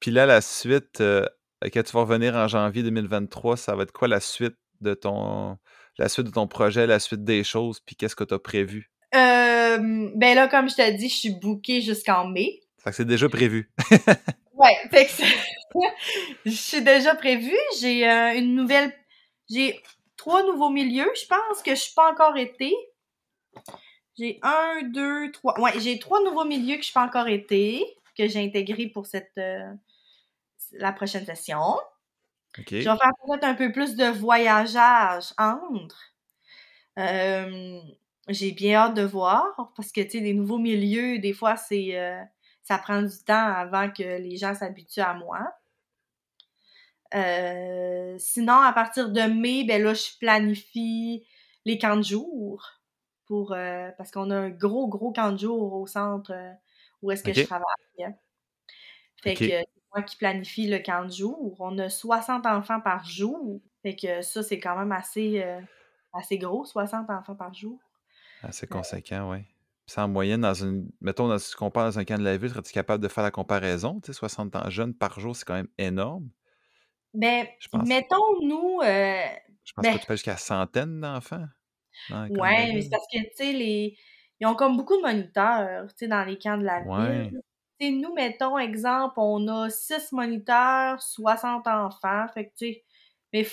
Puis là, la suite, euh, quand tu vas revenir en janvier 2023, ça va être quoi la suite de ton la suite de ton projet, la suite des choses, puis qu'est-ce que tu as prévu? Euh, ben là, comme je te dis, je suis bookée jusqu'en mai. Ça c'est déjà prévu. ouais, fait que je suis déjà prévu. J'ai euh, une nouvelle... J'ai trois nouveaux milieux. Je pense que je suis pas encore été. J'ai un, deux, trois... Ouais, j'ai trois nouveaux milieux que je suis pas encore été, que j'ai intégrés pour cette... Euh, la prochaine session. Je vais faire peut-être un peu plus de voyageage entre. Euh, j'ai bien hâte de voir parce que, tu sais, les nouveaux milieux, des fois, c'est euh, ça prend du temps avant que les gens s'habituent à moi. Euh, sinon, à partir de mai, ben là, je planifie les camps de jour pour euh, parce qu'on a un gros, gros camp de jour au centre où est-ce que je travaille. Fait que c'est moi qui planifie le camp de jour. On a 60 enfants par jour. Fait que ça, c'est quand même assez, assez gros, 60 enfants par jour. Assez conséquent, oui. Puis en moyenne, dans une. Mettons, dans, si tu compares dans un camp de la ville, serais-tu capable de faire la comparaison? Tu sais, 60 ans jeunes par jour, c'est quand même énorme. Ben, mettons, nous. Euh, je pense que ben tu peux jusqu'à centaines d'enfants. Oui, mais c'est parce que, tu sais, les... ils ont comme beaucoup de moniteurs, tu sais, dans les camps de la ville. Tu sais, nous, mettons, exemple, on a 6 moniteurs, 60 enfants. Fait que, tu sais, mais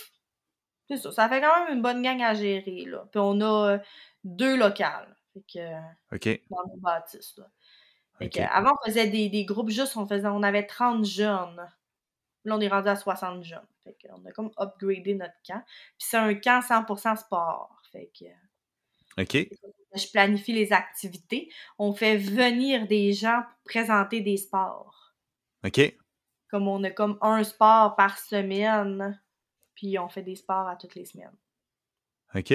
c'est ça, ça fait quand même une bonne gang à gérer, là. Puis on a deux locales. Fait que, OK. Dans nos bâtisses. Là. Fait que, avant, on faisait des, des, groupes juste, on, faisait, on avait 30 jeunes. Là, on est rendu à 60 jeunes. Fait que, on a comme upgradé notre camp. Puis c'est un camp 100% sport. Fait que, OK. Je planifie les activités. On fait venir des gens pour présenter des sports. OK. Comme on a comme un sport par semaine, puis on fait des sports à toutes les semaines. OK.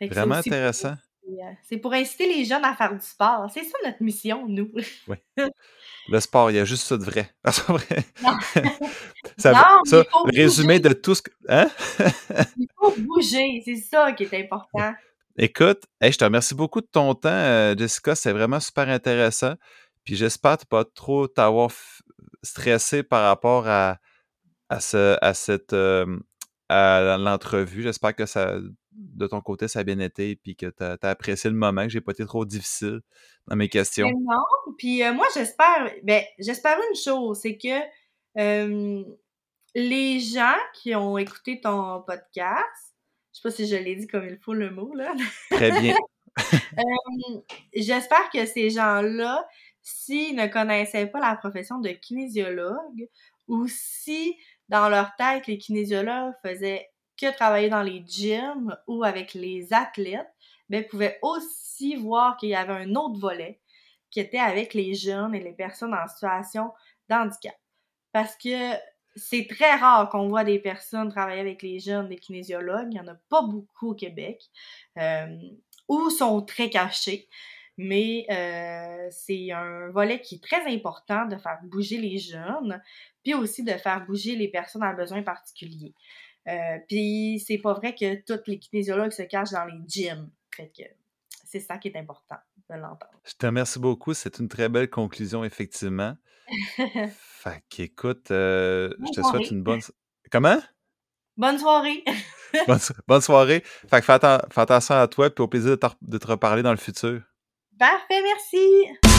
Vraiment intéressant. Euh, c'est pour inciter les jeunes à faire du sport. C'est ça notre mission, nous. oui. Le sport, il y a juste ça de vrai. vrai. Non. ça, non, ça le résumé de tout ce que. Hein? il faut bouger, c'est ça qui est important. Écoute, je te remercie beaucoup de ton temps, euh, Jessica. C'est vraiment super intéressant. Puis j'espère ne pas trop t'avoir stressé par rapport à, à, ce, à cette euh, à l'entrevue. J'espère que ça de ton côté, ça a bien été, puis que tu as, apprécié le moment, que j'ai pas été trop difficile dans mes questions. Non, puis euh, moi, j'espère, ben, j'espère une chose, c'est que les gens qui ont écouté ton podcast, je sais pas si je l'ai dit comme il faut le mot, là. Très bien. j'espère que ces gens-là, s'ils ne connaissaient pas la profession de kinésiologue, ou si dans leur tête, les kinésiologues faisaient que travailler dans les gyms ou avec les athlètes, mais ben, pouvaient aussi voir qu'il y avait un autre volet qui était avec les jeunes et les personnes en situation de handicap. Parce que c'est très rare qu'on voit des personnes travailler avec les jeunes, des kinésiologues. Il n'y en a pas beaucoup au Québec. Euh, ou sont très cachés. Mais euh, c'est un volet qui est très important de faire bouger les jeunes, puis aussi de faire bouger les personnes à besoins particuliers. Euh, puis c'est pas vrai que tous les kinésiologues se cachent dans les gyms. Fait que c'est ça qui est important de l'entendre. Je te remercie beaucoup. C'est une très belle conclusion, effectivement. fait qu'écoute, euh, je te souhaite une bonne. Comment? Bonne soirée! bonne, soirée. Fait que fais, attention à toi, puis au plaisir de te reparler dans le futur. Parfait, merci!